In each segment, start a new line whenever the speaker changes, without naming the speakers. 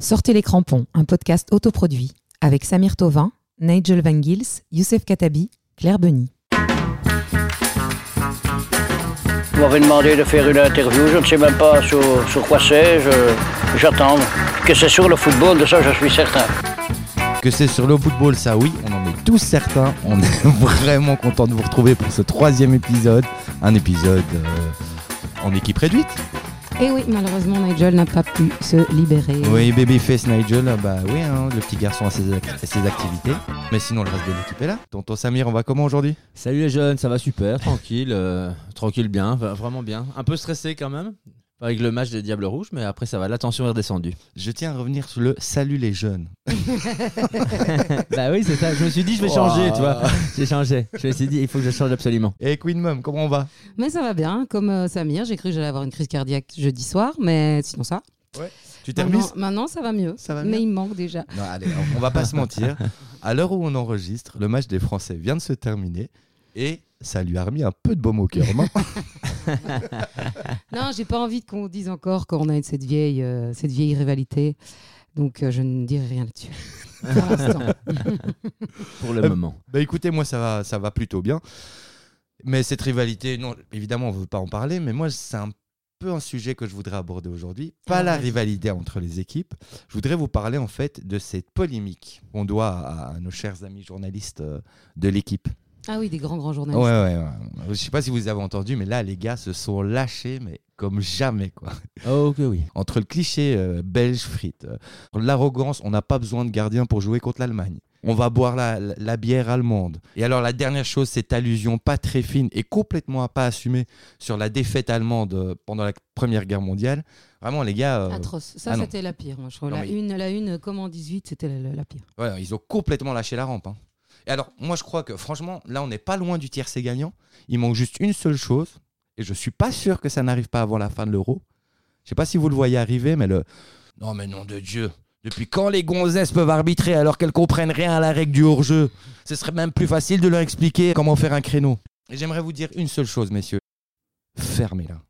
Sortez les crampons, un podcast autoproduit avec Samir Tovin, Nigel Van Gils, Youssef Katabi, Claire Benny.
Vous m'avez demandé de faire une interview, je ne sais même pas sur, sur quoi c'est, je- j'attends. Que c'est sur le football, de ça je suis certain.
Que c'est sur le football, ça oui, on en est tous certains. On est vraiment content de vous retrouver pour ce troisième épisode. Un épisode euh, en équipe réduite.
Et oui, malheureusement, Nigel n'a pas pu se libérer.
Oui, Babyface Nigel, bah oui, hein, le petit garçon a ses, ac- ses activités. Mais sinon, le reste de l'équipe est là. Tonton Samir, on va comment aujourd'hui?
Salut les jeunes, ça va super, tranquille, euh, tranquille bien, vraiment bien. Un peu stressé quand même, avec le match des Diables Rouges, mais après ça va, la tension est redescendue.
Je tiens à revenir sur le salut les jeunes.
bah oui, c'est ça, je me suis dit je vais changer, tu vois. J'ai changé, je me suis dit il faut que je change absolument.
Et Queen Mom, comment on va?
Mais ça va bien, comme euh, Samir. J'ai cru que j'allais avoir une crise cardiaque jeudi soir, mais sinon ça.
Tu t'es
Maintenant,
remise
maintenant, ça va mieux.
Ça va
mais il manque déjà.
Non, allez, on- on va pas se mentir. À l'heure où on enregistre, le match des Français vient de se terminer et ça lui a remis un peu de baume au cœur. non
Non, j'ai pas envie qu'on dise encore qu'on a cette vieille, euh, cette vieille rivalité. Donc, euh, je ne dirai rien là-dessus. Pour l'instant.
Pour le
Euh,
moment.
Bah écoutez, moi ça va, ça va plutôt bien. Mais cette rivalité, non, évidemment, on ne veut pas en parler, mais moi c'est un peu un sujet que je voudrais aborder aujourd'hui. Pas
Ah,
la rivalité entre les équipes. Je voudrais vous parler en fait de cette polémique qu'on doit à, à nos chers amis journalistes euh, de l'équipe.
Ah oui, des grands, grands journalistes.
ouais, ouais. Je sais pas si vous avez entendu, mais là les gars se sont lâchés, mais comme jamais quoi.
Oh que oui.
Entre le cliché euh, belge frite, euh, l'arrogance, on n'a pas besoin de gardien pour jouer contre l'Allemagne. On va boire la, la- la bière allemande. Et alors la dernière chose, cette allusion pas très fine et complètement pas assumée sur la défaite allemande euh, pendant la Première Guerre mondiale. Vraiment les gars, euh,
Atroce. Ça,
ah
c'était la pire, moi, je trouve.
Non,
la,
mais-
une, la une, comme en 18, c'était la, la pire.
ouais, ils ont complètement lâché la rampe. hein. Et alors moi je crois que franchement, là on n'est pas loin du tiercé gagnant. Il manque juste une seule chose, et je suis pas sûr que ça n'arrive pas avant la fin de l'Euro. Je sais pas si vous le voyez arriver, mais le... Non mais nom de Dieu depuis quand les gonzesses peuvent arbitrer alors qu'elles comprennent rien à la règle du hors-jeu? Ce serait même plus facile de leur expliquer comment faire un créneau. Et j'aimerais vous dire une seule chose, messieurs. Fermez-la.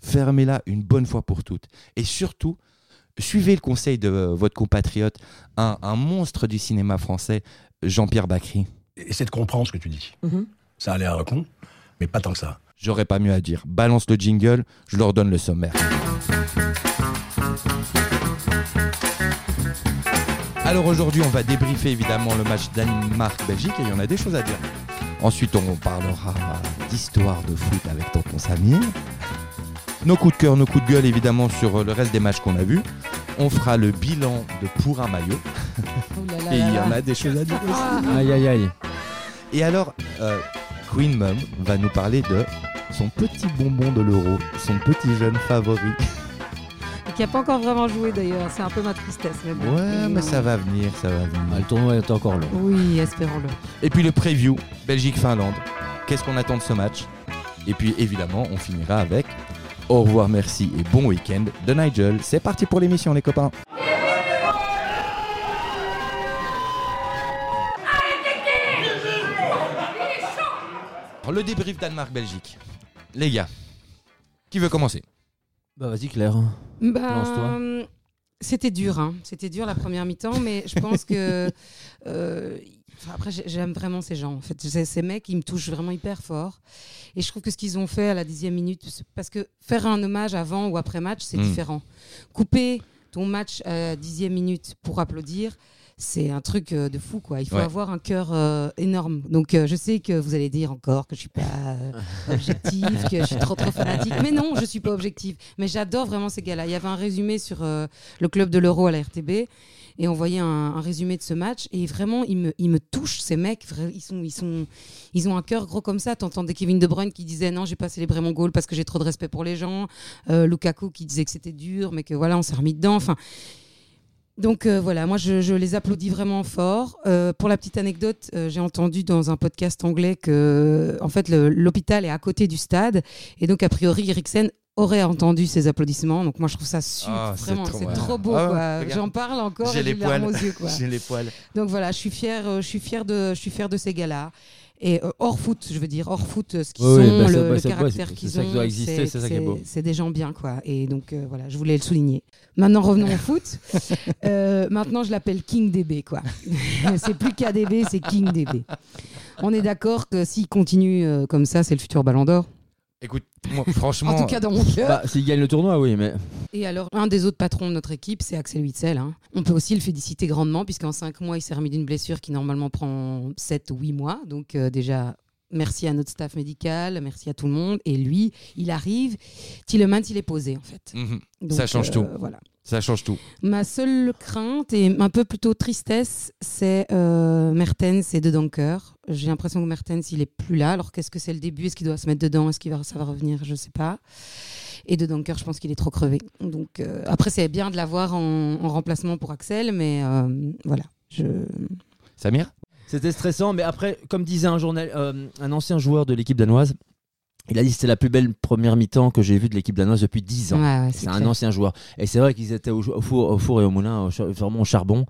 Fermez-la une bonne fois pour toutes. Et surtout, suivez le conseil de euh, votre compatriote, un monstre du cinéma français, Jean-Pierre Bacry.
Essaie de comprendre ce que tu dis. Ça a l'air con, mais pas tant que ça.
J'aurais pas mieux à dire. Balance le jingle, je leur donne le sommaire. Alors aujourd'hui, on va débriefer évidemment le match Danemark-Belgique et il y en a des choses à dire. Ensuite, on parlera d'histoire de foot avec Tonton Samir. Nos coups de cœur, nos coups de gueule évidemment sur le reste des matchs qu'on a vus. On fera le bilan de pour un maillot.
Oh là là
Et il y en a des choses à dire aussi.
Ah.
Aïe aïe aïe.
Et alors, euh, Queen Mum va nous parler de son petit bonbon de l'euro, son petit jeune favori.
Et qui n'a pas encore vraiment joué d'ailleurs. C'est un peu ma tristesse. Mais bon.
Ouais, mais ça va venir, ça va
Ah,
venir.
le tournoi est encore long.
Oui, espérons-le.
Et puis le preview, Belgique-Finlande. Qu'est-ce qu'on attend de ce match? Et puis évidemment, on finira avec au revoir, merci et bon week-end de Nigel. C'est parti pour l'émission, les copains. Alors, Le débrief Danemark-Belgique. Les gars, qui veut commencer?
Bah vas-y Claire.
Bah,
Lance-toi.
C'était dur, hein. c'était dur la première mi-temps, mais je pense que euh, après j'ai- j'aime vraiment ces gens. En fait, ces, ces mecs, ils me touchent vraiment hyper fort. Et je trouve que ce qu'ils ont fait à la dixième minute, c'est- parce que faire un hommage avant ou après match, c'est
Mm.
différent. Couper ton match à la dixième minute pour applaudir. C'est un truc euh, de fou, quoi. Il faut
Ouais.
avoir un cœur euh, énorme. Donc, euh, je sais que vous allez dire encore que je suis pas euh, objective, que je suis trop trop fanatique. Mais non, je suis pas objective. Mais j'adore vraiment ces gars-là. Il y avait un résumé sur le club de l'Euro à la RTB et on voyait un, un résumé de ce match et vraiment ils me, ils me touchent ces mecs. Ils sont, ils sont, ils ont un cœur gros comme ça. T'entendais Kevin De Bruyne qui disait non, j'ai pas célébré mon goal parce que j'ai trop de respect pour les gens. Euh, Lukaku qui disait que c'était dur, mais que voilà, on s'est remis dedans. Enfin. Donc euh, voilà, moi je, je les applaudis vraiment fort. Euh, pour la petite anecdote, euh, j'ai entendu dans un podcast anglais que en fait l'hôpital est à côté du stade et donc a priori Eriksen aurait entendu ces applaudissements. Donc moi je trouve ça super,
Ah, c'est
vraiment,
trop-
c'est trop beau.
Ah.
J'en parle encore
J'ai les poils.
aux yeux. Quoi.
J'ai les poils.
Donc voilà, je suis euh, je suis fière de, je suis fière de ces gars-là. Et euh, hors foot, je veux dire, hors foot, euh, ce qu'ils
Oui,
sont,
bah,
le,
bah,
le caractère qu'ils
c'est ça
ont.
qui doit exister, c'est ça qui est beau.
C'est des gens bien, quoi. Et donc, euh, voilà, je voulais le souligner. Maintenant, revenons au foot. Euh, maintenant, je l'appelle King DB, quoi. c'est plus KDB, c'est King DB. On est d'accord que s'il continue comme ça, c'est le futur Ballon d'Or.
Écoute, moi, franchement.
En tout cas, dans mon cœur.
Bah, s'il gagne le tournoi, oui, mais
Et alors, un des autres patrons de notre équipe, c'est Axel Witzel. hein. On peut aussi le féliciter grandement, puisqu'en 5 mois, il s'est remis d'une blessure qui normalement prend 7 ou 8 mois. Donc, euh, déjà, merci à notre staff médical, merci à tout le monde. Et lui, il arrive. Tillemans, il est posé, en fait.
mhm,
Donc,
Ça change tout.
Voilà.
Ça change tout.
Ma seule crainte et un peu plutôt tristesse, c'est euh, Mertens et De Donker. J'ai l'impression que Mertens, il est plus là. Alors qu'est-ce que c'est le début? Est-ce qu'il doit se mettre dedans? Est-ce qu'il va ça va revenir? Je sais pas. Et De Donker, je pense qu'il est trop crevé. Donc euh, après, c'est bien de l'avoir en, en remplacement pour Axel, mais euh, voilà. Je...
Samir?
C'était stressant, mais après, comme disait un, journal, euh, un ancien joueur de l'équipe danoise, il a dit que c'était la plus belle première mi-temps que j'ai vue de l'équipe danoise depuis 10 ans.
Ouais, ouais,
c'est un
clair.
ancien joueur. Et c'est vrai qu'ils étaient au, au four, au four et au moulin, au vraiment au charbon.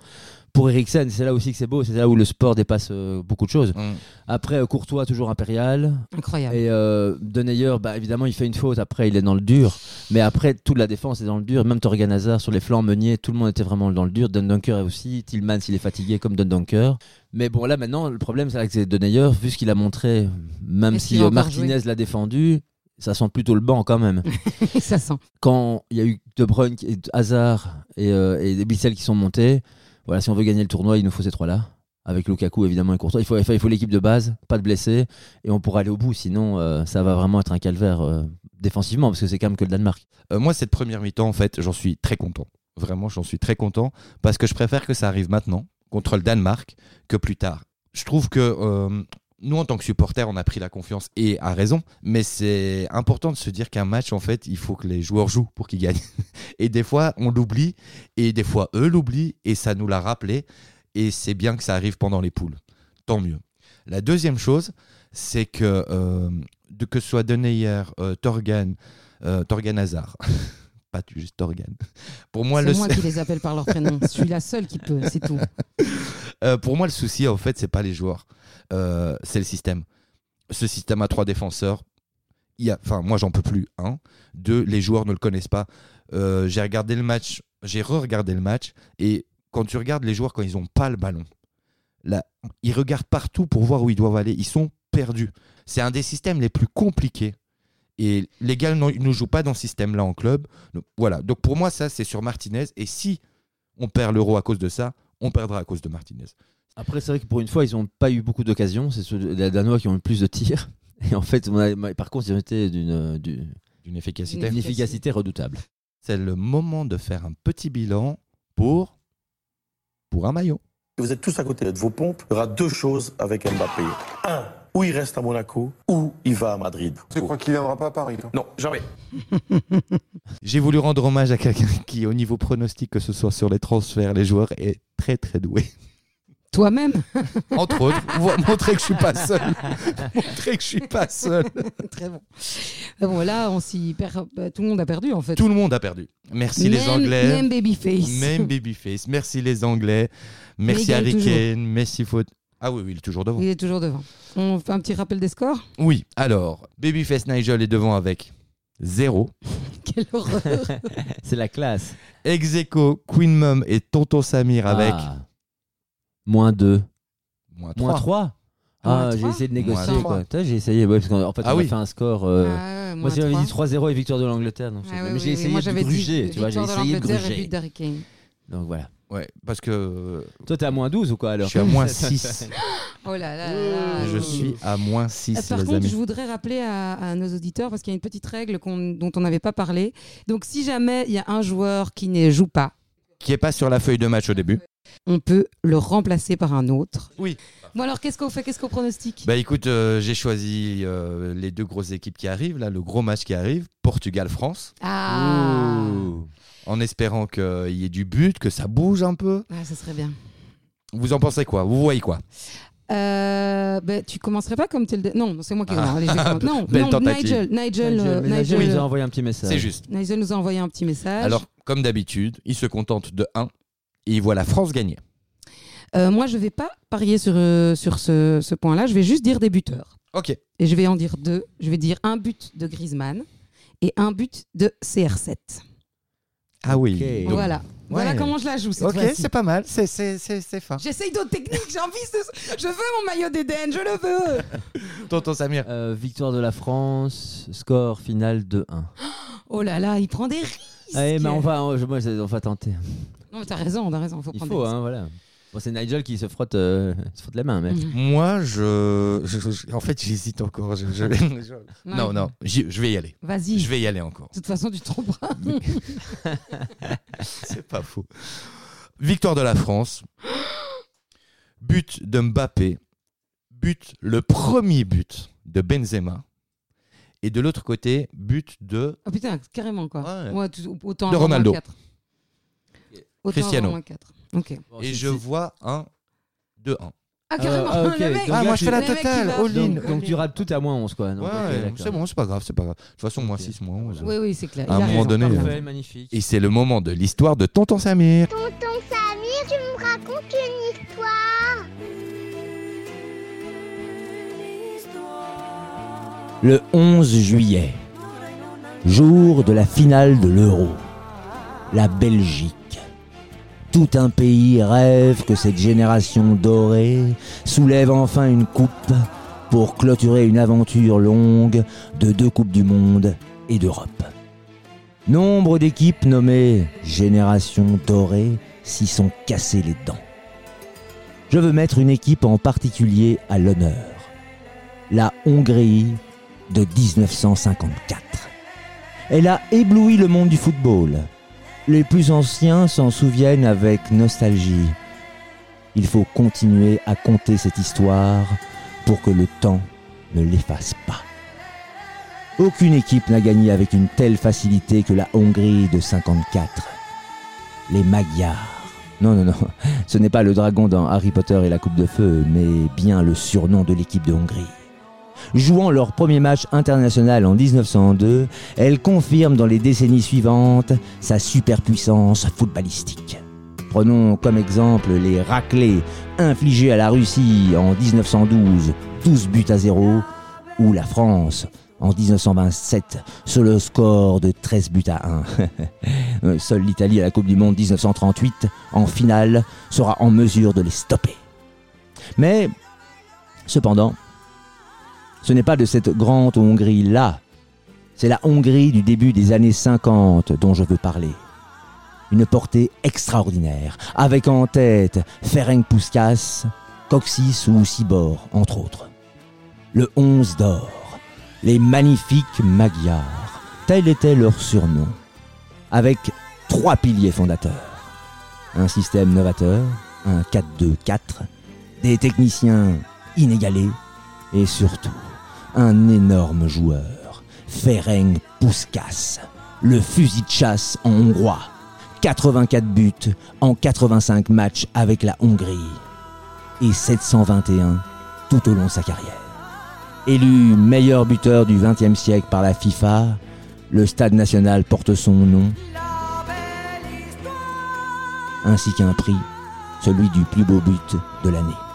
Pour Eriksen, c'est là aussi que c'est beau, c'est là où le sport dépasse euh, beaucoup de choses.
Mm.
Après, euh, Courtois, toujours impérial.
Incroyable.
Et euh, Denayer, bah, évidemment, il fait une faute. Après, il est dans le dur. Mais après, toute la défense est dans le dur. Même Torgan Hazard sur les flancs, Meunier, tout le monde était vraiment dans le dur. Dundunker aussi. Tillmans, il est fatigué comme Dundunker. Mais bon, là, maintenant, le problème, c'est avec Denayer, vu ce qu'il a montré, même
Est-ce
si euh, Martinez l'a défendu, ça sent plutôt le banc quand même.
ça sent.
Quand il y a eu De Bruyne, Hazard et, euh, et Bissell qui sont montés, voilà, si on veut gagner le tournoi, il nous faut ces trois-là. Avec Lukaku évidemment et Courtois. Il faut, l'équipe de base, pas de blessés, et on pourra aller au bout. Sinon, euh, ça va vraiment être un calvaire euh, défensivement, parce que c'est quand même que le Danemark.
Euh, moi, cette première mi-temps, en fait, j'en suis très content. Vraiment, j'en suis très content parce que je préfère que ça arrive maintenant contre le Danemark que plus tard. Je trouve que nous, en tant que supporters, on a pris la confiance et à raison, mais c'est important de se dire qu'un match, en fait, il faut que les joueurs jouent pour qu'ils gagnent. Et des fois, on l'oublie et des fois, eux l'oublient et ça nous l'a rappelé. Et c'est bien que ça arrive pendant les poules. Tant mieux. La deuxième chose, c'est que, euh, que ce soit Deneyer, euh, Torgan, euh, Torgan Hazard, pas juste Torgan. Pour moi,
C'est
le,
moi qui les appelle par leur prénom. Je suis la seule qui peut, c'est tout.
euh, pour moi, le souci, en fait, c'est pas les joueurs, Euh, c'est le système. Ce système à trois défenseurs, enfin, moi, j'en peux plus. Un, deux, les joueurs ne le connaissent pas. Euh, j'ai regardé le match, j'ai re-regardé le match, et quand tu regardes les joueurs quand ils ont pas le ballon, ils regardent partout pour voir où ils doivent aller. Ils sont perdus. C'est un des systèmes les plus compliqués. Et les gars ne jouent pas dans ce système-là en club. Voilà. Donc pour moi, ça, c'est sur Martinez. Et si on perd l'euro à cause de ça, on perdra à cause de Martinez.
Après, c'est vrai que pour une fois, ils n'ont pas eu beaucoup d'occasions. C'est les Danois qui ont eu le plus de tirs. Et en fait, on a- par contre, ils ont été d'une d'une-
D'une efficacité.
d'une efficacité redoutable.
C'est le moment de faire un petit bilan pour, pour un maillot.
Vous êtes tous à côté de vos pompes. Il y aura deux choses avec Mbappé. Un, ou il reste à Monaco, ou il va à Madrid.
Tu crois qu'il viendra pas à Paris toi?
Non, jamais.
J'ai voulu rendre hommage à quelqu'un qui, au niveau pronostic, que ce soit sur les transferts, les joueurs, est très très doué.
Toi-même?
Entre autres, pour montrer que je suis pas seul. montrer que je suis pas seul.
Très bon. Ah Bon, là, on s'y perd. bah, tout le monde a perdu, en fait.
Tout le monde a perdu. Merci les Anglais.
Même Babyface.
Même Babyface. Merci les Anglais. Merci Harry. Kane. Merci Faute. Ah oui, oui, il est toujours devant.
Il est toujours devant. On fait un petit rappel des scores
Oui, alors, Babyface Nigel est devant avec 0.
Quelle horreur
C'est la classe.
Execo, Queen Mum et Tonton Samir avec
Ah. Moins 2.
moins 3.
Moins 3
Moins
Ah, j'ai
trois
essayé de négocier.
trois.
quoi. Putain, J'ai essayé, ouais, parce qu'en fait,
Ah
on
oui.
a fait un score. euh,
Ah
Moi,
moins
j'avais dit
trois.
3-0 et victoire de l'Angleterre. donc
Ah
mais
oui,
j'ai
oui.
essayé
Moi,
de
j'avais dit
gruger, tu vois, j'ai
victoire de
essayé de
l'Angleterre et but
gruger.
d'Harry Kane.
Donc voilà.
Ouais, parce que
Toi, t'es à moins 12 ou quoi alors
je suis à moins 6.
Oh là là là.
Je suis à moins
Euh,
6,
Par
les
contre,
amis.
je voudrais rappeler à, à nos auditeurs, parce qu'il y a une petite règle dont on n'avait pas parlé. Donc, si jamais il y a un joueur qui ne joue pas,
Qui est pas sur la feuille de match au début.
on peut le remplacer par un autre.
Oui.
Bon, alors, qu'est-ce qu'on fait? Qu'est-ce qu'on pronostique?
Bah écoute, euh, j'ai choisi euh, les deux grosses équipes qui arrivent, là, le gros match qui arrive, Portugal-France,
Ah.
Ouh.
En espérant qu'il y ait du but, que ça bouge un peu.
Ah, ça serait bien.
Vous en pensez quoi? Vous voyez quoi?
Euh, ben, tu commencerais pas comme tel. Non, non, c'est moi qui.
Ah.
non, allez, non, non,
tentative.
Nigel, Nigel, euh, Nigel,
il nous a envoyé un petit message.
C'est juste.
Nigel nous a envoyé un petit message.
Alors, comme d'habitude, il se contente de 1 et il voit la France gagner.
Euh, moi, je vais pas parier sur, euh, sur ce, ce point-là. Je vais juste dire des buteurs.
Ok.
Et je vais en dire deux. Je vais dire un but de Griezmann et un but de CR7.
Ah oui. Donc,
voilà. Voilà
ouais.
comment je la joue cette
ok, c'est pas mal. C'est c'est c'est c'est fin.
J'essaye d'autres techniques, j'ai envie de... Je veux mon maillot d'Éden, je le veux
Tonton Samir.
Euh, victoire de la France, score final 2-1.
Oh là là, il prend des risques
Allez, mais on va, on, je- moi, on va tenter.
Non mais t'as raison, t'as raison, faut
Il
prendre
faut,
des
hein, voilà. Bon, c'est Nigel qui se frotte, euh, se frotte les mains, mais.
risques. Mhm.
Moi, je, je- je- en fait, j'hésite encore. Je- je- je- non, non, j'y- je vais y aller.
Vas-y,
Je
de
vais y aller encore.
toute façon tu te tromperas.
C'est pas faux. Victoire de la France. But de Mbappé. But, le premier but de Benzema. Et de l'autre côté, but de
Oh putain, carrément quoi.
Ouais.
Ouais, tout- autant
De
avoir
Ronaldo.
quatre. Autant
Cristiano.
avoir moins quatre. Ok.
Et je vois un 2-1.
Ah carrément,
ah, ok.
le mec,
Donc
Ah,
là,
moi,
tu-
je fais la
le mec, il
totale,
va-
all in.
Donc, donc tu rates tout à moins 11, quoi. Donc,
Ouais,
ok,
ouais,
d'accord.
c'est bon, c'est pas grave, c'est pas grave. De toute façon, moi
Ok.
6, moi 11.
Oui, oui, c'est clair.
À
il
un moment
raison,
donné.
Parfait,
magnifique.
Et c'est le moment de l'histoire de Tonton Samir.
Tonton Samir, tu me racontes une histoire
Le 11 juillet, jour de la finale de l'Euro. La Belgique. Tout un pays rêve que cette génération dorée soulève enfin une coupe pour clôturer une aventure longue de deux Coupes du Monde et d'Europe. Nombre d'équipes nommées Génération dorée s'y sont cassées les dents. Je veux mettre une équipe en particulier à l'honneur. La Hongrie de 1954. Elle a ébloui le monde du football. Les plus anciens s'en souviennent avec nostalgie. Il faut continuer à compter cette histoire pour que le temps ne l'efface pas. Aucune équipe n'a gagné avec une telle facilité que la Hongrie de 54. Les Magyars. Non, non, non, ce n'est pas le dragon dans Harry Potter et la Coupe de Feu, mais bien le surnom de l'équipe de Hongrie. Jouant leur premier match international en 1902, elle confirme dans les décennies suivantes sa superpuissance footballistique. Prenons comme exemple les raclés infligés à la Russie en 1912, 12 buts à 0, ou la France en 1927 sur le score de 13 buts à 1. Euh, Seule l'Italie à la Coupe du Monde 1938, en finale, sera en mesure de les stopper. Mais, cependant, ce n'est pas de cette grande Hongrie-là. C'est la Hongrie du début des années 50 dont je veux parler. Une portée extraordinaire, avec en tête Ferenc Puskas, Coxis ou Sibor, entre autres. Le 11 d'or, les magnifiques Magyars, tel était leur surnom, avec trois piliers fondateurs. Un système novateur, un 4-2-4, des techniciens inégalés, et surtout un énorme joueur, Ferenc Puskas, le fusil de chasse en hongrois. 84 buts en 85 matchs avec la Hongrie et 721 tout au long de sa carrière. Élu meilleur buteur du XXe siècle par la FIFA, le stade national porte son nom, ainsi qu'un prix, celui du plus beau but de l'année.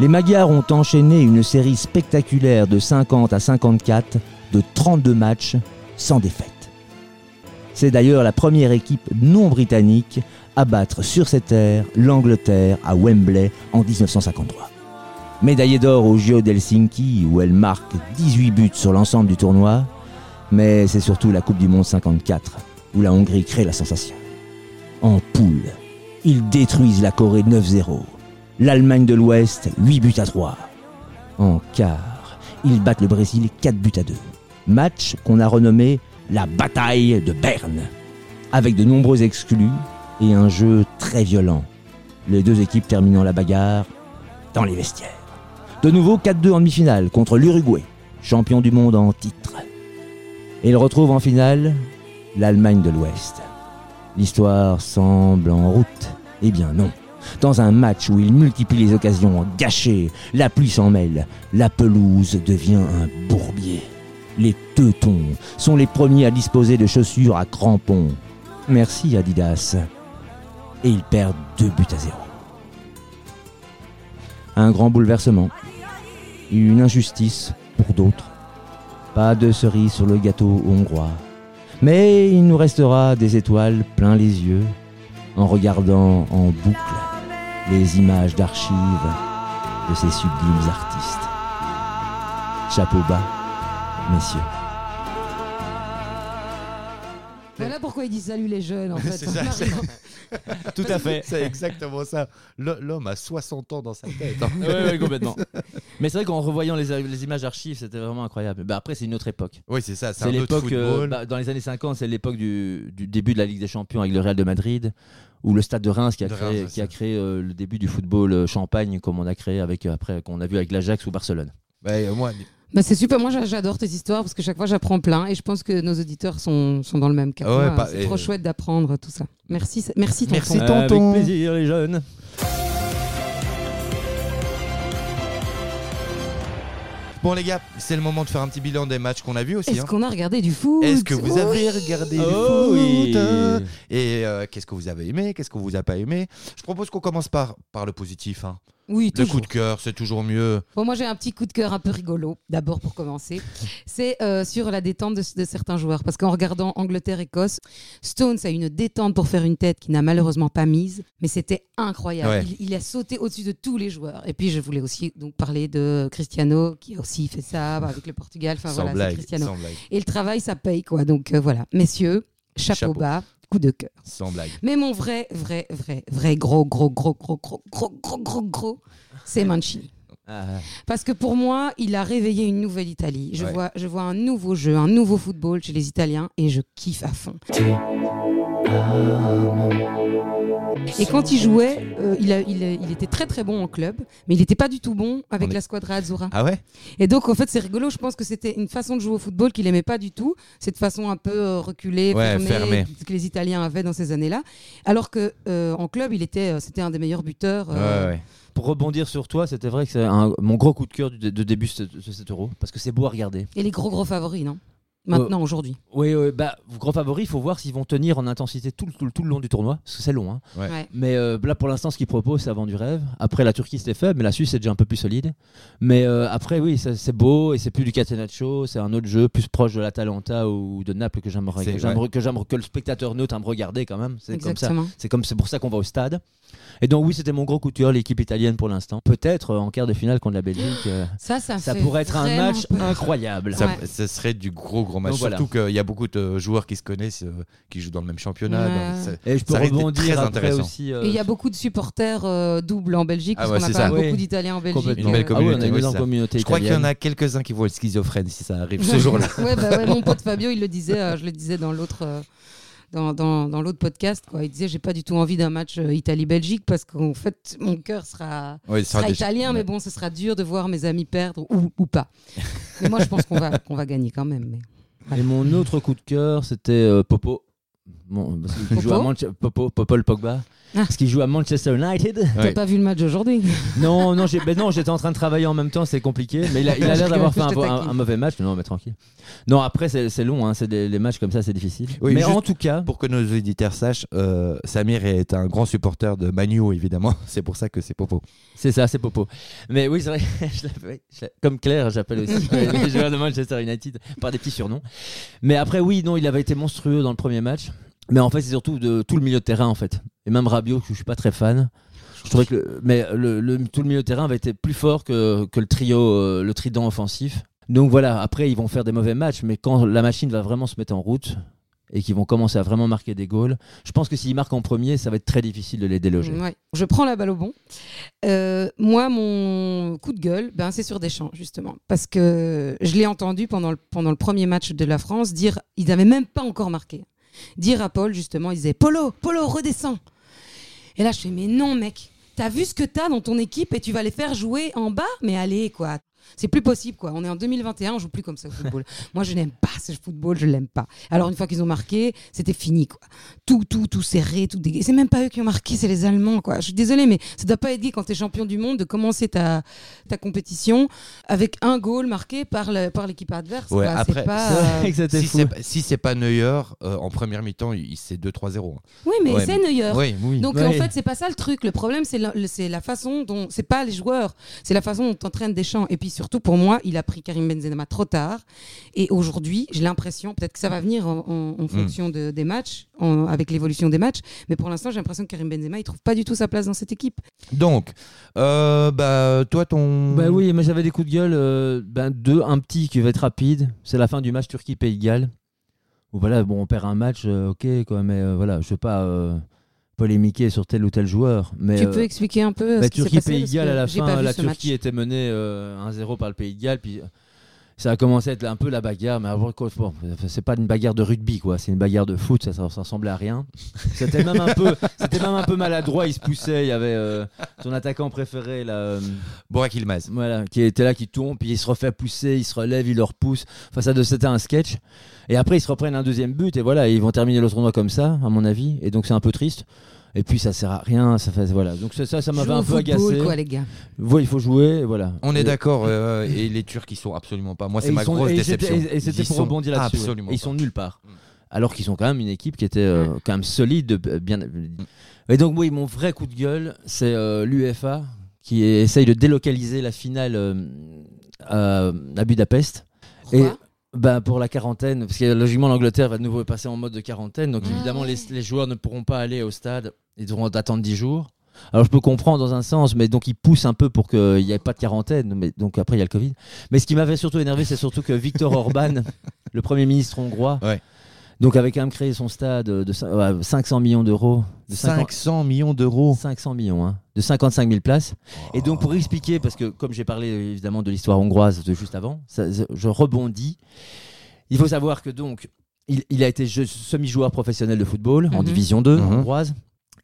Les Magyars ont enchaîné une série spectaculaire de 50 à 54 de 32 matchs sans défaite. C'est d'ailleurs la première équipe non britannique à battre sur cette terre l'Angleterre à Wembley en 1953. Médaillée d'or au JO d'Helsinki où elle marque 18 buts sur l'ensemble du tournoi, mais c'est surtout la Coupe du Monde 54 où la Hongrie crée la sensation. En poule, ils détruisent la Corée 9-0 l'Allemagne de l'Ouest 8 buts à 3. En quart, ils battent le Brésil 4 buts à 2. Match qu'on a renommé la bataille de Berne, avec de nombreux exclus et un jeu très violent. Les deux équipes terminant la bagarre dans les vestiaires. De nouveau 4-2 en demi-finale contre l'Uruguay, champion du monde en titre. Et ils retrouvent en finale l'Allemagne de l'Ouest. L'histoire semble en route. Eh bien non. Dans un match où il multiplie les occasions gâchées, la pluie s'en mêle, la pelouse devient un bourbier. Les teutons sont les premiers à disposer de chaussures à crampons. Merci Adidas. Et ils perdent deux buts à zéro. Un grand bouleversement. Une injustice pour d'autres. Pas de cerise sur le gâteau hongrois. Mais il nous restera des étoiles plein les yeux en regardant en boucle les images d'archives de ces sublimes artistes. Chapeau bas, messieurs.
Voilà pourquoi il dit salut les jeunes, en fait.
C'est ça,
On
c'est-
arrive-
Tout à fait.
C'est exactement ça. L- L'homme a 60 ans dans sa tête. hein.
Ouais, complètement. Mais c'est vrai qu'en revoyant les, les images archives, c'était vraiment incroyable. Bah, après, c'est une autre époque.
Oui, c'est ça. C'est
C'est
un autre
l'époque, euh,
football.
bah, dans les années 50, c'est l'époque du, du début de la Ligue des Champions avec le Real de Madrid, ou le Stade de Reims qui a
De
créé,
Reims, ouais,
qui a
ça.
créé euh, le début du football euh, champagne, comme on a créé avec euh, après, qu'on a vu avec l'Ajax ou Barcelone.
Euh, moi,
Bah, c'est super, moi j'a- j'adore tes histoires parce que chaque fois j'apprends plein et je pense que nos auditeurs sont, sont dans le même cas.
Ah ouais,
c'est trop chouette d'apprendre tout ça. Merci, merci tonton.
Merci, tonton.
Avec plaisir, les jeunes.
Bon les gars, c'est le moment de faire un petit bilan des matchs qu'on a vus aussi.
Est-ce
hein.
qu'on a regardé du foot
Est-ce que vous
Oui.
avez regardé du
Oh
foot
oui.
Et euh, qu'est-ce que vous avez aimé Qu'est-ce que vous a pas aimé? Je propose qu'on commence par, par le positif. hein.
Oui,
Le
toujours.
coup de cœur, c'est toujours mieux.
Bon, moi j'ai un petit coup de cœur un peu rigolo, d'abord pour commencer. C'est euh, sur la détente de, de certains joueurs. Parce qu'en regardant Angleterre-Écosse, Stones a une détente pour faire une tête qui n'a malheureusement pas mise, mais c'était incroyable.
Ouais.
Il, il a sauté au-dessus de tous les joueurs. Et puis je voulais aussi donc parler de Cristiano, qui a aussi fait ça avec le Portugal. Enfin
sans
voilà,
blague.
Cristiano. Et le travail, ça paye quoi. Donc euh, voilà, messieurs, chapeau,
Chapeau.
bas, coup de cœur.
Sans blague.
Mais mon vrai, vrai, vrai, vrai gros, gros, gros, gros, gros, gros, gros, gros, gros, c'est Mancini.
Ah,
Parce que pour moi, il a réveillé une nouvelle Italie. Je,
Ouais.
vois, je vois un nouveau jeu, un nouveau football chez les Italiens et je kiffe à fond. Et quand il jouait, euh, il, a- il a- il était très très bon en club, mais il n'était pas du tout bon avec
est-
la squadra Azzurra.
Ah ouais?
Et donc en fait c'est rigolo, je pense que c'était une façon de jouer au football qu'il aimait pas du tout, cette façon un peu euh, reculée,
Ouais,
fermée,
fermée.
que les Italiens avaient dans ces années-là, alors que euh, en club il était, euh, c'était un des meilleurs buteurs. euh,
Ouais, ouais.
Pour rebondir sur toi, c'était vrai que c'est mon gros coup de cœur de début de de cet euro, parce que c'est beau à regarder.
Et les gros gros favoris, non? Maintenant, aujourd'hui.
Oui, oui, bah, grand favori, il faut voir s'ils vont tenir en intensité tout, le- tout, le- tout le long du tournoi, parce que c'est long. hein.
Ouais.
Ouais.
Mais euh, là, pour l'instant, ce qu'ils proposent, c'est avant du rêve. Après, la Turquie, c'était faible, mais la Suisse, c'est déjà un peu plus solide. Mais euh, après, oui, c'est beau, et c'est plus du Catenaccio, c'est un autre jeu plus proche de l'Atalanta ou de Naples que j'aimerais que, j'aimerais- que, le spectateur neutre aime regarder quand même. C'est comme ça.
Exactement.
C'est comme c'est pour ça qu'on va au stade. Et donc oui, c'était mon gros coup de cœur, l'équipe italienne pour l'instant. Peut-être euh, en quart de finale contre la Belgique, euh,
Ça, ça,
ça pourrait être un match
peur.
incroyable.
Ça,
Ouais.
ça serait du gros gros match.
Donc voilà.
Surtout qu'il y a beaucoup de joueurs qui se connaissent, euh, qui jouent dans le même championnat.
Ouais.
donc c'est-
Et je peux rebondir
très
après
intéressant.
aussi. euh,
Et il y a beaucoup de supporters euh, doubles en Belgique,
Ah
parce
ouais,
qu'on a quand même beaucoup d'Italiens en Belgique.
Une belle
Ah oui, on a
communauté,
une
oui, ça.
communauté
Je crois qu'il y en a quelques-uns qui vont être schizophrènes si ça arrive ce jour-là.
ouais, bah ouais, mon pote Fabio, il le disait, euh, je le disais dans l'autre. euh, dans, dans, dans l'autre podcast, quoi. il disait j'ai pas du tout envie d'un match euh, Italie-Belgique parce qu'en fait mon cœur sera,
Ouais,
sera
sera des-
italien, mais bon, ce sera dur de voir mes amis perdre ou, ou pas. mais moi je pense qu'on va, qu'on va gagner quand même. Mais...
Et mon autre coup de cœur, c'était euh, Popo. Bon, parce qu'il
Popo
joue à Manche- Popo, Popol Pogba.
Ah.
Parce qu'il joue à Manchester United.
Ouais.
T'as pas vu le match d'aujourd'hui
non, non, j'ai- ben non, j'étais en train de travailler en même temps, c'est compliqué. Mais il a il a
Je
l'air d'avoir fait un, mauvais match. Non, mais tranquille. Non, après, c'est c'est long, hein, c'est des- les matchs comme ça, c'est difficile.
Oui,
mais en tout cas,
Pour que nos auditeurs sachent, euh, Samir est un grand supporter de Manu, évidemment. C'est pour ça que c'est Popo.
c'est ça, c'est Popo. Mais oui, c'est vrai, je l'appelle- je l'appelle- comme Claire, j'appelle aussi les joueurs de Manchester United par des petits surnoms. Mais après, oui, non, il avait été monstrueux dans le premier match. Mais en fait, c'est surtout de tout le milieu de terrain, en fait. Et même Rabiot, que je suis pas très fan. Je trouvais que mais tout le milieu de terrain avait été plus fort que, que le trio, euh, le trident offensif. Donc voilà, après ils vont faire des mauvais matchs, mais quand la machine va vraiment se mettre en route et qu'ils vont commencer à vraiment marquer des goals, je pense que s'ils marquent en premier, ça va être très difficile de les déloger.
Ouais. Je prends la balle au bon. Euh, moi, mon coup de gueule, ben, c'est sur Deschamps, justement. Parce que je l'ai entendu pendant le, pendant le premier match de la France dire, ils n'avaient même pas encore marqué. Dire à Paul, justement, il disait Polo, Polo, redescends. Et là, je fais Mais non, mec, t'as vu ce que t'as dans ton équipe et tu vas les faire jouer en bas? Mais allez, quoi. C'est plus possible, quoi. On est en 2021, on joue plus comme ça au football. Moi, je n'aime pas ce football, je l'aime pas. Alors, une fois qu'ils ont marqué, c'était fini, quoi. Tout, tout, tout serré, tout dégueu. C'est même pas eux qui ont marqué, c'est les Allemands, quoi. Je suis désolée, mais ça doit pas être dit quand tu es champion du monde de commencer ta, ta compétition avec un goal marqué par le- par l'équipe adverse.
Ouais,
quoi.
Après,
pas, euh,
Si c'est pas- si c'est pas Neuer, euh, en première mi-temps, il- c'est 2-3-0. hein.
Oui, mais
Ouais,
c'est Neuer.
Oui, oui.
Donc
Ouais.
en fait, c'est pas ça le truc. Le problème, c'est la, la façon dont. C'est pas les joueurs, c'est la façon dont entraîne Deschamps. Et puis surtout, pour moi, il a pris Karim Benzema trop tard. Et aujourd'hui, j'ai l'impression, peut-être que ça va venir en, en-
Hmm.
fonction de- des matchs, en- avec l'évolution des matchs. Mais pour l'instant, j'ai l'impression que Karim Benzema, il trouve pas du tout sa place dans cette équipe.
Donc, euh, bah, toi, ton.
Bah oui, mais j'avais des coups de gueule. euh, ben deux, un petit qui va être rapide. C'est la fin du match Turquie-Pays de Galles. Où voilà, bon, on perd un match, euh, ok, quoi, mais euh, voilà, je veux pas euh, polémiquer sur tel ou tel joueur. Mais,
tu
euh,
peux expliquer un peu ce qui s'est passé
Turquie-Pays de Galles à la fin, la Turquie
match.
était menée euh, 1-0 par le Pays de Galles. Puis ça a commencé à être un peu la bagarre, mais après, quoi, bon, c'est pas une bagarre de rugby, quoi. C'est une bagarre de foot, ça, ça, ça ressemblait à rien. C'était même un peu, c'était même un peu maladroit. Il se poussait. Il y avait euh, son attaquant préféré, là. euh,
Borak Ilmaz.
voilà, qui était là, qui tombe, puis il se refait pousser, il se relève, il le repousse. Enfin, ça, c'était un sketch. Et après, ils se reprennent un deuxième but, et voilà, ils vont terminer le tournoi comme ça, à mon avis. Et donc, c'est un peu triste. Et puis, ça sert à rien. Ça fait, voilà. Donc, ça, ça, ça m'avait un peu agacé.
quoi, les gars.
Ouais, il faut jouer, voilà.
On est d'accord. euh, et les Turcs, ils sont absolument pas. Moi, c'est ma
sont-
grosse
et
déception.
Et, c'était
Ils
pour
sont
rebondir là-dessus. ouais.
Absolument.
Et ils sont nulle part.
Mm.
Alors qu'ils sont quand même une équipe qui était euh, quand même solide, de- euh, bien. Et donc, oui, mon vrai coup de gueule, c'est euh, l'UEFA qui essaye de délocaliser la finale euh, à, Budapest. Et bah, pour la quarantaine, parce que logiquement l'Angleterre va de nouveau passer en mode de quarantaine, donc
Ah
évidemment
ouais.
les, les joueurs ne pourront pas aller au stade, ils devront attendre 10 jours. Alors je peux comprendre dans un sens, mais donc ils poussent un peu pour qu'il n'y ait pas de quarantaine, mais donc après il y a le Covid. Mais ce qui m'avait surtout énervé, c'est surtout que Viktor Orban, le Premier ministre hongrois,
Ouais.
Donc avait quand même créé son stade de cin- ouais, 500 millions d'euros, de 50
500 millions d'euros.
500 millions, hein, de 55 000 places. Et donc pour expliquer, parce que comme j'ai parlé évidemment de l'histoire hongroise de juste avant, ça- je rebondis. Il faut savoir que donc il, il a été semi-joueur professionnel de football en
Mhm.
division 2
Mhm.
hongroise.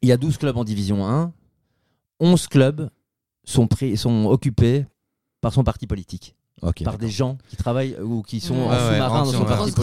Il y a 12 clubs en division 1. 11 clubs sont, pris, sont occupés par son parti politique, Par des gens qui travaillent ou qui sont
Ouais,
en
ouais,
sous-marin dans son parti.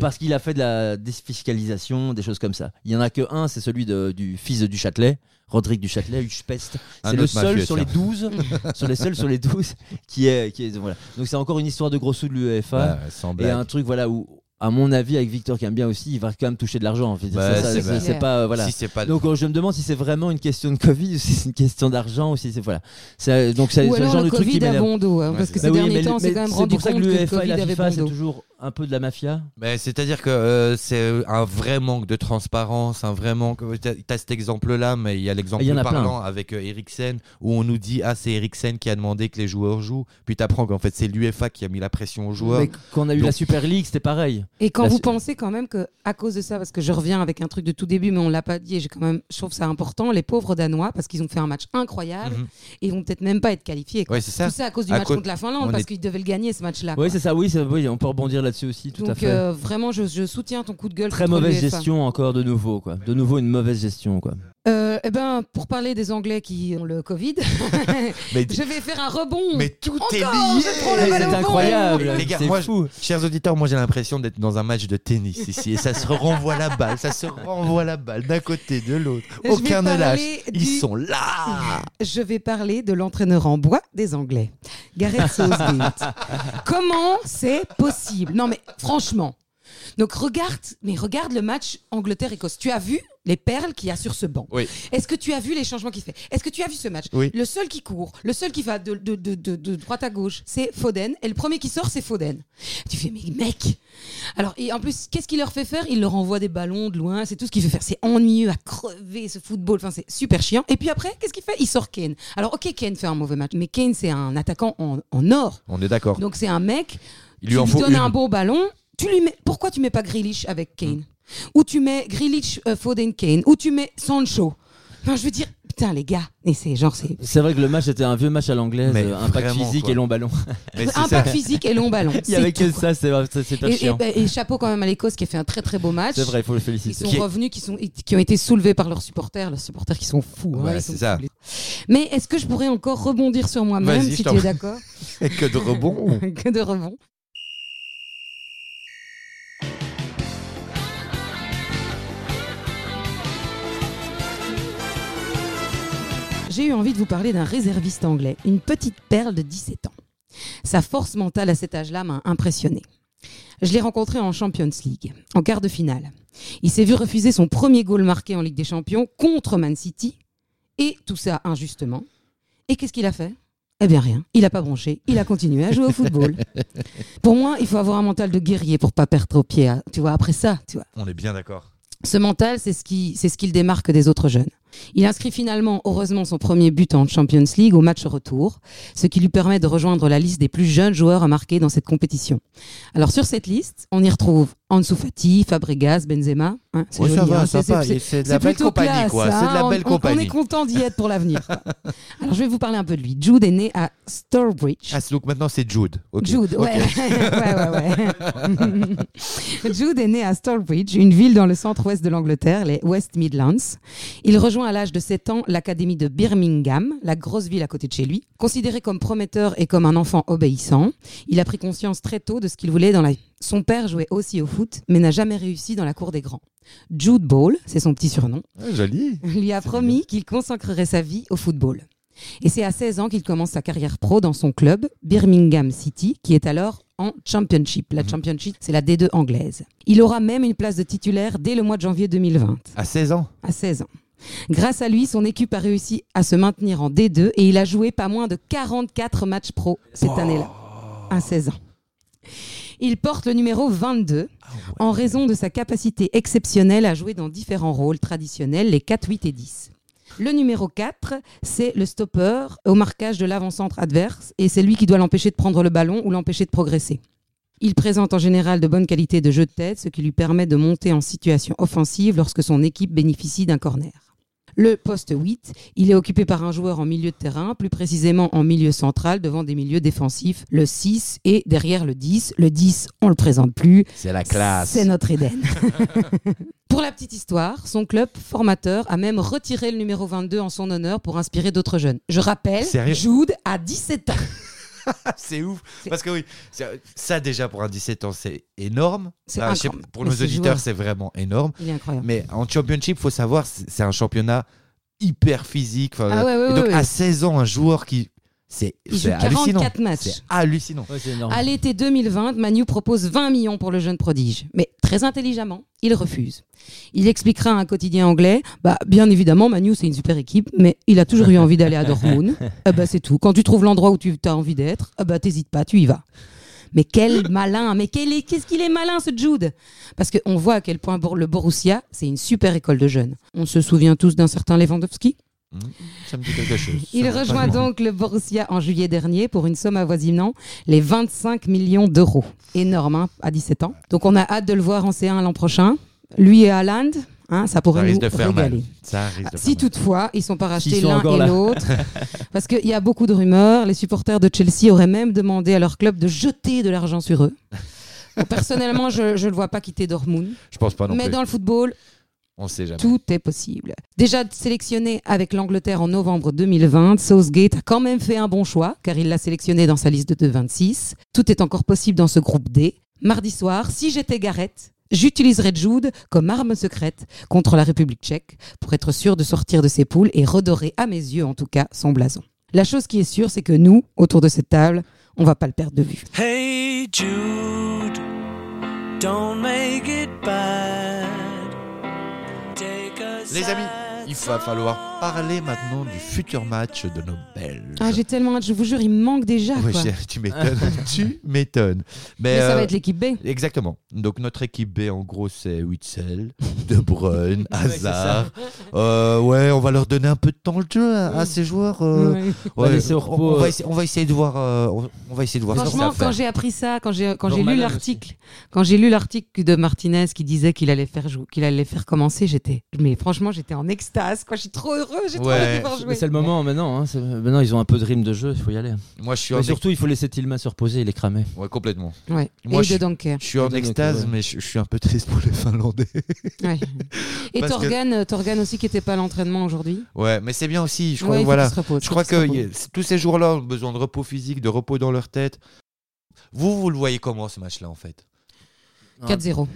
Parce qu'il a fait de la défiscalisation, des choses comme ça. Il y en a que un, c'est celui de- du fils du Châtelet, Rodrigue du Châtelet, Huchpest.
Un
C'est le seul
mafieux,
sur les 12, sur les seuls sur les 12 qui est, qui est voilà. Donc c'est encore une histoire de gros sous de l'UEFA et un truc voilà où à mon avis avec Victor qui aime bien aussi, il va quand même toucher de l'argent. en fait.
Bah,
C'est
c'est
c'est c'est pas euh, voilà.
Si c'est pas.
Donc euh, je me demande si c'est vraiment une question de Covid ou si c'est une question d'argent ou si c'est voilà. C'est donc c'est
Ou
c'est le
alors
genre
le
de truc qui
Covid a bon dos, hein,
Ouais,
parce que
c'est
ces
Bah oui,
derniers
mais-
temps,
mais
quand même
c'est
rendu
pour ça
compte
que l'UEFA et
Covid
la
avait
FIFA
bon
c'est
dos.
toujours un peu de la mafia.
Mais c'est-à-dire que euh, c'est un vrai manque de transparence, un vrai manque. Tu as cet exemple-là, mais il y a l'exemple
Il y en a
parlant avec euh, Eriksen, où on nous dit Ah, c'est Eriksen qui a demandé que les joueurs jouent. Puis tu apprends qu'en fait, c'est l'UEFA qui a mis la pression aux joueurs.
Mais quand on a eu
Donc-
la Super League, c'était pareil.
Et quand vous pensez quand même que à cause de ça, parce que je reviens avec un truc de tout début, mais on l'a pas dit, et j'ai quand même, je trouve ça important, les pauvres Danois, parce qu'ils ont fait un match incroyable,
Mhm.
et ils vont peut-être même pas être qualifiés.
Ouais, c'est ça.
Tout ça à cause du
À
match contre la Finlande,
on
parce
est-
qu'ils devaient le gagner ce match-là.
Oui, c'est ça, oui, on peut rebondir là-dessus aussi, tout à
Donc
fait.
euh, vraiment, je, je soutiens ton coup de gueule.
Très mauvaise gestion encore de nouveau, quoi. De nouveau une mauvaise gestion, quoi.
Euh, eh ben, pour parler des Anglais qui ont le Covid,
Mais,
je vais faire un rebond.
mais tout est lié.
C'est incroyable,
Les gars, moi,
fou.
Chers auditeurs, moi j'ai l'impression d'être dans un match de tennis ici. Et ça se renvoie la balle, ça se renvoie la balle d'un côté, de l'autre. Aucun ne lâche. Ils sont là.
Je vais parler de l'entraîneur en bois des Anglais, Gareth Southgate. Comment c'est possible? Non mais franchement. Donc regarde, mais regarde le match Angleterre-Écosse. Tu as vu les perles qu'il y a sur ce banc.
Oui.
Est-ce que tu as vu les changements qu'il fait? Est-ce que tu as vu ce match?
Oui.
Le seul qui court, le seul qui va de, de, de, de, de droite à gauche, c'est Foden. Et le premier qui sort, c'est Foden. Tu fais, mais mec Alors, et en plus, qu'est-ce qu'il leur fait faire? Il leur envoie des ballons de loin. C'est tout ce qu'il fait faire. C'est ennuyeux à crever ce football. Enfin, c'est super chiant. Et puis après, qu'est-ce qu'il fait? Il sort Kane. Alors, ok, Kane fait un mauvais match. Mais Kane, c'est un attaquant en, en or.
On est d'accord.
Donc, c'est un mec.
Il
tu
lui en faut
donnes
une.
un beau ballon. Tu lui mets. Pourquoi tu mets pas Grealish avec Kane? Ou tu mets Grealish, euh, Foden, Kane Ou tu mets Sancho Non, je veux dire, putain, les gars. Et c'est genre, c'est
C'est vrai que le match était un vieux match à l'anglaise,
Mais
euh, impact
vraiment,
physique
quoi.
et long ballon.
Mais c'est
impact
ça.
physique et long ballon.
Il y
C'est
avait
tout,
que
quoi.
ça, c'est c'est
Et, et-
chiant.
et chapeau quand même à l'Écosse qui a fait un très très beau match.
C'est vrai, il faut le
Ils
féliciter.
sont
Qui est-
revenus, qui, sont, qui ont été soulevés par leurs supporters, leurs supporters qui sont fous. hein,
Ouais,
ils
c'est ça.
fous, les- Mais est-ce que je pourrais encore rebondir sur moi-même,
Vas-y, je
si
t'en
tu es
prie.
d'accord
Et que de rebond.
Que de rebond. J'ai eu envie de vous parler d'un réserviste anglais, une petite perle de 17 ans. Sa force mentale à cet âge-là m'a impressionné. Je l'ai rencontré en Champions League, en quart de finale. Il s'est vu refuser son premier goal marqué en Ligue des Champions contre Man City, et tout ça injustement. Et qu'est-ce qu'il a fait? Eh bien rien, il n'a pas bronché, il a continué à jouer au football. Pour moi, il faut avoir un mental de guerrier pour pas perdre au pied, hein. tu vois, après ça, tu vois.
On est bien d'accord.
Ce mental, c'est ce qui, c'est ce qui le démarque des autres jeunes. Il inscrit finalement, heureusement, son premier but en Champions League au match retour, ce qui lui permet de rejoindre la liste des plus jeunes joueurs à marquer dans cette compétition. Alors sur cette liste, on y retrouve Ansu Fati, Fabregas, Benzema. hein, c'est joli,
ça va,
hein,
sympa.
c'est-
C'est de la belle compagnie,
classe,
quoi. C'est de
hein.
la belle
On- on-
compagnie.
On est content d'y être pour l'avenir. Alors je vais vous parler un peu de lui. Jude est né à Stourbridge.
Ah, donc maintenant c'est Jude.
Jude, ouais. Jude est né à Stourbridge, une ville dans le centre-ouest de l'Angleterre, les West Midlands. Il rejoint à l'âge de 7 ans l'académie de Birmingham, la grosse ville à côté de chez lui. Considéré comme prometteur et comme un enfant obéissant, il a pris conscience très tôt de ce qu'il voulait dans la vie. Son père jouait aussi au foot, mais n'a jamais réussi dans la cour des grands. Jude Ball, c'est son petit surnom,
Ah, joli.
lui a promis qu'il consacrerait sa vie au football. Et c'est à 16 ans qu'il commence sa carrière pro dans son club, Birmingham City, qui est alors en Championship. La Championship, c'est la D2 anglaise. Il aura même une place de titulaire dès le mois de janvier 2020,
À 16 ans?
à 16 ans. Grâce à lui, son équipe a réussi à se maintenir en D2 et il a joué pas moins de 44 matchs pro cette année-là, à 16 ans. Il porte le numéro 22 en raison de sa capacité exceptionnelle à jouer dans différents rôles traditionnels, les 4, 8 et 10. Le numéro 4, c'est le stopper au marquage de l'avant-centre adverse et c'est lui qui doit l'empêcher de prendre le ballon ou l'empêcher de progresser. Il présente en général de bonnes qualités de jeu de tête, ce qui lui permet de monter en situation offensive lorsque son équipe bénéficie d'un corner. Le poste 8, il est occupé par un joueur en milieu de terrain, plus précisément en milieu central devant des milieux défensifs, le 6 et derrière le 10. Le 10, on le présente plus,
C'est la classe.
c'est notre Éden. pour la petite histoire, son club formateur a même retiré le numéro 22 en son honneur pour inspirer d'autres jeunes. Je rappelle,
Sérieux?
Jude a 17 ans.
c'est ouf. Parce que oui, ça déjà pour un 17 ans, c'est énorme. Enfin, sais- pour
Mais
nos auditeurs, c'est vraiment énorme. Mais en championship, faut savoir, c'est un championnat hyper physique.
Ah ouais, ouais,
et donc
ouais,
à
ouais.
16 ans, un joueur qui, c'est
Il
c'est
joue
hallucinant.
44 matchs.
C'est hallucinant.
Ouais.
À l'été 2020, Manu propose 20 millions pour le jeune prodige. Mais très intelligemment, il refuse. Il expliquera à un quotidien anglais bah, Bien évidemment, Manu, c'est une super équipe, mais il a toujours eu envie d'aller à Dortmund. Ah bah, c'est tout. Quand tu trouves l'endroit où tu as envie d'être, ah bah, t'hésites pas, tu y vas. Mais quel malin Mais quel est- qu'est-ce qu'il est malin, ce Jude? Parce qu'on voit à quel point le Borussia, c'est une super école de jeunes. On se souvient tous d'un certain Lewandowski?
Mmh, Ça me dit quelque chose.
il
Ça-
rejoint donc le Borussia en juillet dernier pour une somme avoisinant les 25 millions d'euros. Énorme hein, à 17 ans. Donc on a hâte de le voir en C1 l'an prochain. Lui et Haaland, hein, ça
Ça
pourrait nous
risque de faire
régaler.
Ça de
Si
faire
toutefois, ils sont pas rachetés l'un et l'autre. parce qu'il y a beaucoup de rumeurs. Les supporters de Chelsea auraient même demandé à leur club de jeter de l'argent sur eux. Bon, personnellement, je ne le vois pas quitter Dortmund.
Je pense pas non
Mais
plus.
dans le football,
On sait jamais.
tout est possible. Déjà sélectionné avec l'Angleterre en novembre 2020, Southgate a quand même fait un bon choix, car il l'a sélectionné dans sa liste de 26. Tout est encore possible dans ce groupe D. Mardi soir, si j'étais Gareth, j'utiliserais Jude comme arme secrète contre la République tchèque pour être sûr de sortir de ses poules et redorer, à mes yeux en tout cas, son blason. La chose qui est sûre, c'est que nous, autour de cette table, on va pas le perdre de vue.
Hey Jude, don't make it bad.
Les amis, il va falloir parler maintenant du futur match de nos Belges.
Ah, j'ai tellement hâte, je vous jure, il me manque déjà.
Ouais,
quoi.
tu m'étonnes. tu m'étonnes. Mais,
Mais ça
euh,
va être l'équipe B.
Exactement. Donc notre équipe B, en gros, c'est Witzel, De Bruyne, Hazard. Euh, ouais, on va leur donner un peu de temps le jeu à, à ces joueurs. euh,
Ouais.
On va
ouais,
laisser au
on,
repos,
on va
euh,
essayer, on va essayer de voir. euh, on, on va essayer de voir
Franchement, quand j'ai appris ça, quand j'ai quand j'ai lu
Norman
l'article, quand j'ai lu l'article de Martinez qui disait qu'il allait faire qu'il allait faire commencer, j'étais mais franchement, j'étais en extase quoi, je suis trop heureuse. Trop, j'ai trop
Ouais.
envie de pouvoir jouer.
Mais c'est le moment maintenant. hein, Maintenant, ils ont un peu de rime de jeu, il faut y aller.
Moi, je suis
Mais surtout, il faut laisser Tillman se reposer, il est cramé.
Ouais, complètement.
Ouais.
Moi,
et
je-
de Dunker.
Je suis en extase,
ouais.
mais je, je suis un peu triste pour les Finlandais.
Ouais. Et
Parce que-
Torgan, euh, Torgan aussi qui n'était pas à l'entraînement aujourd'hui.
Ouais, mais c'est bien aussi. Je
Ouais,
crois,
faut
voilà.
repose,
Je crois que
repose.
y a- tous ces jours-là ont besoin de repos physique, de repos dans leur tête. Vous, vous le voyez comment ce match-là en fait?
4-0.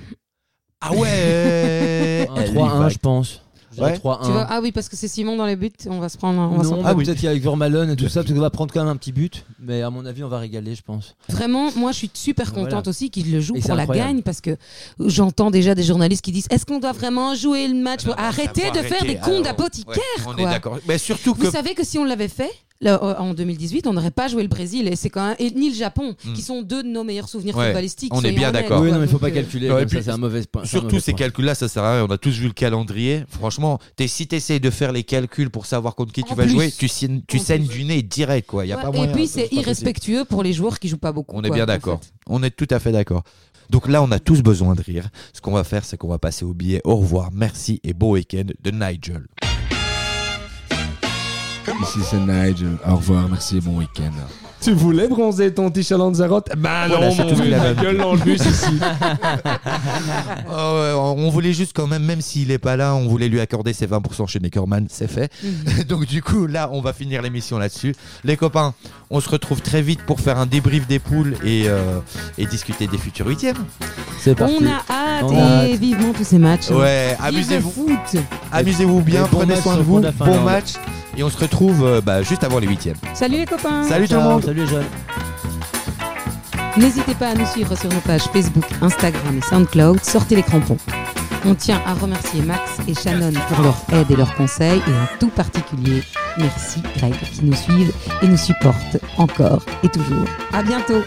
Ah ouais
Un 3-1, je pense. Je dirais
Ouais.
3-1.
Tu vois, ah oui, parce que c'est Simon dans les buts, on va se prendre. On va s'en
Non,
prendre.
mais peut-être qu'avec Vermaelen et tout ça, peut-être qu'on va prendre quand même un petit but. Mais à mon avis, on va régaler, je pense.
Vraiment, moi je suis super
Voilà.
contente aussi qu'il le joue
Et
pour la
incroyable.
gagne parce que j'entends déjà des journalistes qui disent est-ce qu'on doit vraiment jouer le match?
Non,
Arrêtez de faire des d'apothicaires
ouais, On est
quoi.
d'accord. Mais surtout que.
Vous savez que si on l'avait fait là, euh, en 2018, on n'aurait pas joué le Brésil et c'est quand même et ni le Japon
Mm.
qui sont deux de nos meilleurs souvenirs
Ouais,
footballistiques.
on est bien d'accord.
Oui, non, mais il faut pas
euh,
calculer.
Ouais,
c'est un mauvais point.
Surtout
mauvais
ces calculs-là, ça sert à rien. On a tous vu le calendrier. Franchement, t'es- si tu essayes de faire les calculs pour savoir contre qui tu vas
plus.
jouer, tu saignes, tu saignes
plus.
du nez direct. Quoi. Y a
ouais,
pas
et
moyen,
puis
c'est
c'est irrespectueux pour les joueurs qui jouent pas beaucoup.
On est bien
en
d'accord. On est tout à fait d'accord. Donc là, on a tous besoin de rire. Ce qu'on va faire, c'est qu'on va passer au billet. Au revoir, merci et bon week-end de Nigel.
Ici c'est Nigel. Au revoir, merci et bon week-end. Tu voulais bronzer ton t-shirt Lanzarote? Ben
Voilà,
non,
c'est
mon
tout ce
vieux,
qu'il
ma
avait.
gueule dans le bus ici.
Ah on voulait juste quand même, même s'il est pas là, on voulait lui accorder ses 20% chez Neckerman, c'est fait. Donc du coup, là, on va finir l'émission là-dessus. Les copains, on se retrouve très vite pour faire un débrief des poules et, euh, et discuter des futurs huitièmes.
C'est parti.
On a hâte
On a
et vivement tous ces matchs.
Ouais,
Vive le
amusez-vous.
foot.
Amusez-vous bien,
Et bon
prenez
match
soin de
sur
vous,
fond de la
bon
Finlande.
match. Et on se retrouve euh, bah, juste avant les huitièmes.
Salut les copains.
Salut tout le
Ciao,
monde
Salut les jeunes.
N'hésitez pas à nous suivre sur nos pages Facebook, Instagram et SoundCloud. Sortez les crampons. On tient à remercier Max et Shannon pour leur aide et leurs conseils et en tout particulier, merci Greg qui nous suivent et nous supportent encore et toujours. À bientôt.